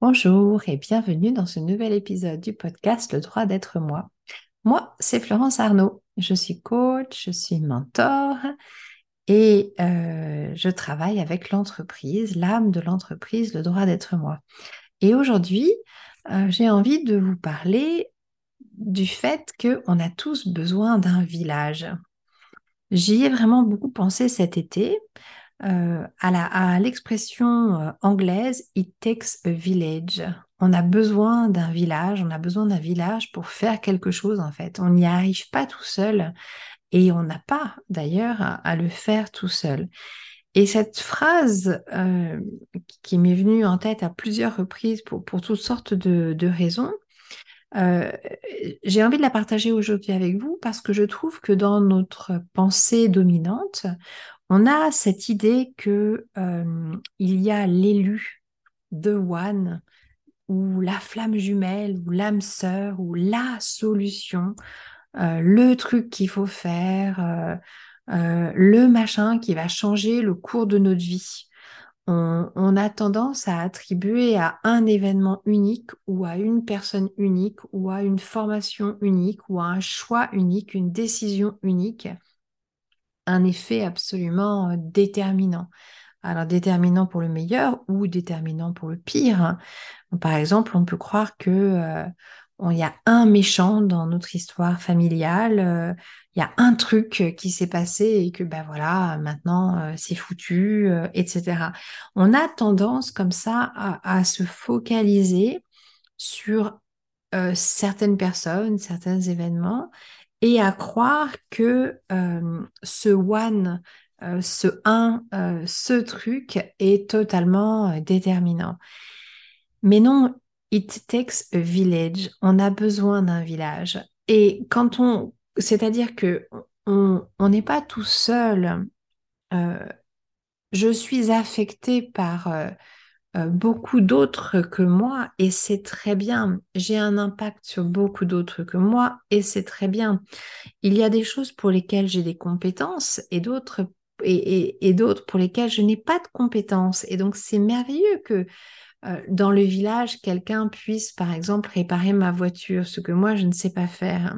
Bonjour et bienvenue dans ce nouvel épisode du podcast Le droit d'être moi. Moi, c'est Florence Arnaud. Je suis coach, je suis mentor et euh, je travaille avec l'entreprise, l'âme de l'entreprise, le droit d'être moi. Et aujourd'hui, euh, j'ai envie de vous parler du fait qu'on a tous besoin d'un village. J'y ai vraiment beaucoup pensé cet été euh, à l'expression euh, anglaise It takes a village. On a besoin d'un village, on a besoin d'un village pour faire quelque chose en fait. On n'y arrive pas tout seul et on n'a pas d'ailleurs à, le faire tout seul. Et cette phrase euh, qui m'est venue en tête à plusieurs reprises pour, pour toutes sortes de, de raisons, euh, j'ai envie de la partager aujourd'hui avec vous parce que je trouve que dans notre pensée dominante, on a cette idée que euh, il y a l'élu, the one, ou la flamme jumelle, ou l'âme sœur, ou la solution, euh, le truc qu'il faut faire, le machin qui va changer le cours de notre vie. On, a tendance à attribuer à un événement unique ou à une personne unique ou à une formation unique ou à un choix unique, une décision unique, un effet absolument euh, déterminant. Alors déterminant pour le meilleur ou déterminant pour le pire. Par exemple, on peut croire que euh, il y a un méchant dans notre histoire familiale, euh, il y a un truc qui s'est passé et que ben voilà, maintenant c'est foutu, etc. On a tendance comme ça à, se focaliser sur certaines personnes, certains événements et à croire que ce one, ce un, ce truc est totalement déterminant. Mais non, It takes a village. On a besoin d'un village. Et quand on, c'est-à-dire que on n'est pas tout seul. Euh, je suis affectée par euh, euh, beaucoup d'autres que moi et c'est très bien. J'ai un impact sur beaucoup d'autres que moi et c'est très bien. Il y a des choses pour lesquelles j'ai des compétences et d'autres et, et d'autres pour lesquelles je n'ai pas de compétences. Et donc c'est merveilleux que euh, dans le village, quelqu'un puisse, par exemple, réparer ma voiture, ce que moi, je ne sais pas faire.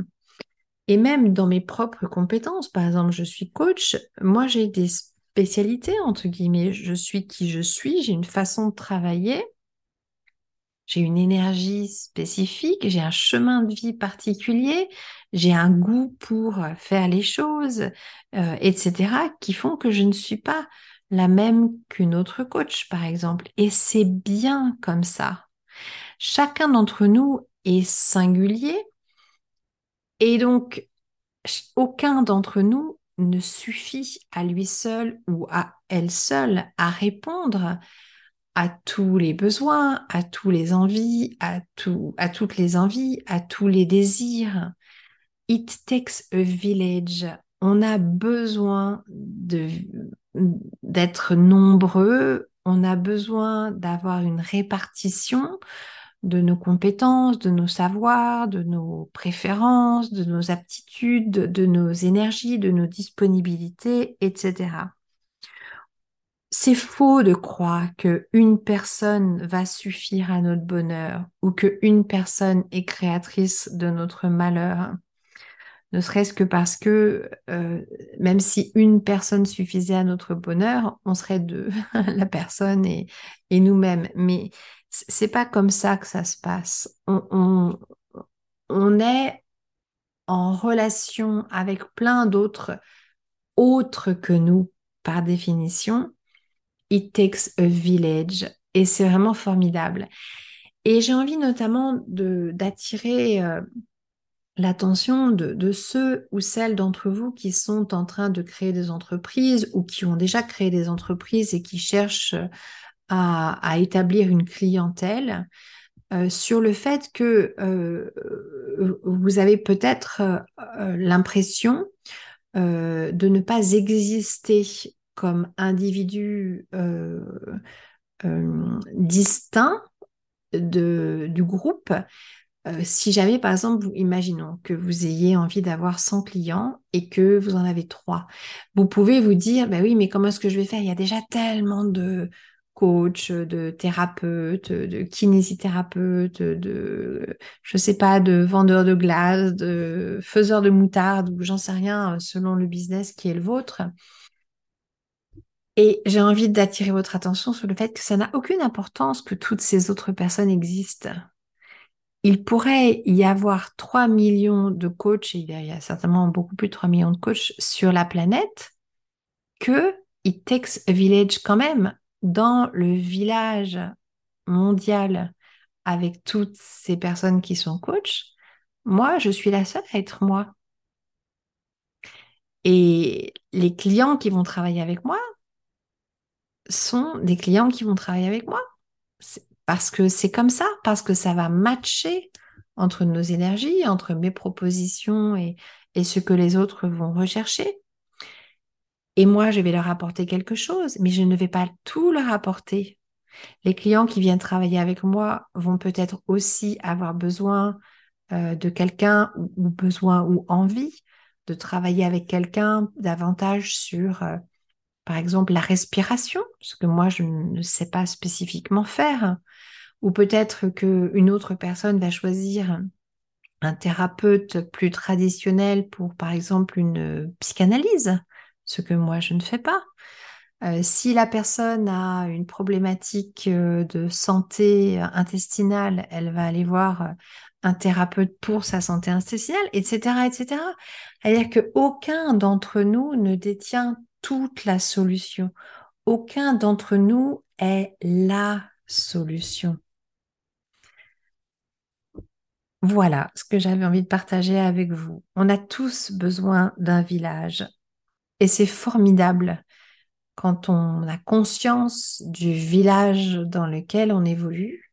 Et même dans mes propres compétences, par exemple, je suis coach, moi, j'ai des spécialités, entre guillemets, je suis qui je suis, j'ai une façon de travailler, j'ai une énergie spécifique, j'ai un chemin de vie particulier, j'ai un goût pour faire les choses, euh, etc., qui font que je ne suis pas la même qu'une autre coach, par exemple. Et c'est bien comme ça. Chacun d'entre nous est singulier et donc aucun d'entre nous ne suffit à lui seul ou à elle seule à répondre à tous les besoins, à tous les envies, à, à toutes les envies, à tous les désirs. It takes a village. On a besoin d'être nombreux, on a besoin d'avoir une répartition de nos compétences, de nos savoirs, de nos préférences, de nos aptitudes, de nos énergies, de nos disponibilités, etc. C'est faux de croire qu'une personne va suffire à notre bonheur ou qu'une personne est créatrice de notre malheur ne serait-ce que parce que euh, même si une personne suffisait à notre bonheur, on serait deux, la personne et, nous-mêmes. Mais c'est pas comme ça que ça se passe. On, on, est en relation avec plein d'autres autres que nous par définition. It takes a village et c'est vraiment formidable. Et j'ai envie notamment d'attirer euh, l'attention de, ceux ou celles d'entre vous qui sont en train de créer des entreprises ou qui ont déjà créé des entreprises et qui cherchent à, établir une clientèle euh, sur le fait que euh, vous avez peut-être euh, l'impression de ne pas exister comme individu distinct du groupe, si jamais, par exemple, imaginons que vous ayez envie d'avoir 100 clients et que vous en avez 3, vous pouvez vous dire, bah oui, mais comment est-ce que je vais faire? Il y a déjà tellement de coach, de thérapeute, de kinésithérapeute, de, je sais pas, de vendeur de glace, de faiseur de moutarde, ou j'en sais rien, selon le business qui est le vôtre. Et j'ai envie d'attirer votre attention sur le fait que ça n'a aucune importance que toutes ces autres personnes existent. Il pourrait y avoir 3 millions de coachs, et il y a certainement beaucoup plus de 3 millions de coachs sur la planète, que it takes a village quand même dans le village mondial avec toutes ces personnes qui sont coachs, moi, je suis la seule à être moi. Et les clients qui vont travailler avec moi sont des clients qui vont travailler avec moi. Parce que c'est comme ça, parce que ça va matcher entre nos énergies, entre mes propositions et, et ce que les autres vont rechercher. Et moi, je vais leur apporter quelque chose, mais je ne vais pas tout leur apporter. Les clients qui viennent travailler avec moi vont peut-être aussi avoir besoin euh, de quelqu'un ou, besoin ou envie de travailler avec quelqu'un davantage sur, euh, par exemple, la respiration, ce que moi, je ne sais pas spécifiquement faire. Ou peut-être qu'une autre personne va choisir un thérapeute plus traditionnel pour, par exemple, une psychanalyse ce que moi je ne fais pas. Euh, si la personne a une problématique euh, de santé intestinale, elle va aller voir euh, un thérapeute pour sa santé intestinale, etc., etc. C'est-à-dire qu'aucun d'entre nous ne détient toute la solution. Aucun d'entre nous est la solution. Voilà ce que j'avais envie de partager avec vous. On a tous besoin d'un village, et c'est formidable quand on a conscience du village dans lequel on évolue,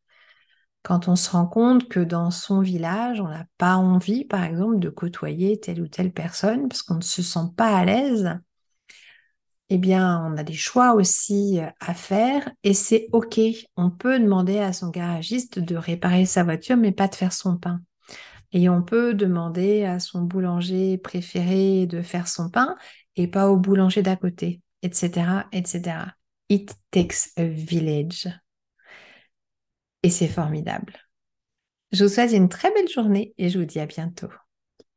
quand on se rend compte que dans son village, on n'a pas envie, par exemple, de côtoyer telle ou telle personne parce qu'on ne se sent pas à l'aise, eh bien, on a des choix aussi à faire et c'est OK. On peut demander à son garagiste de réparer sa voiture, mais pas de faire son pain. Et on peut demander à son boulanger préféré de faire son pain et pas au boulanger d'à côté, etc., etc. It takes a village. Et c'est formidable. Je vous souhaite une très belle journée et je vous dis à bientôt.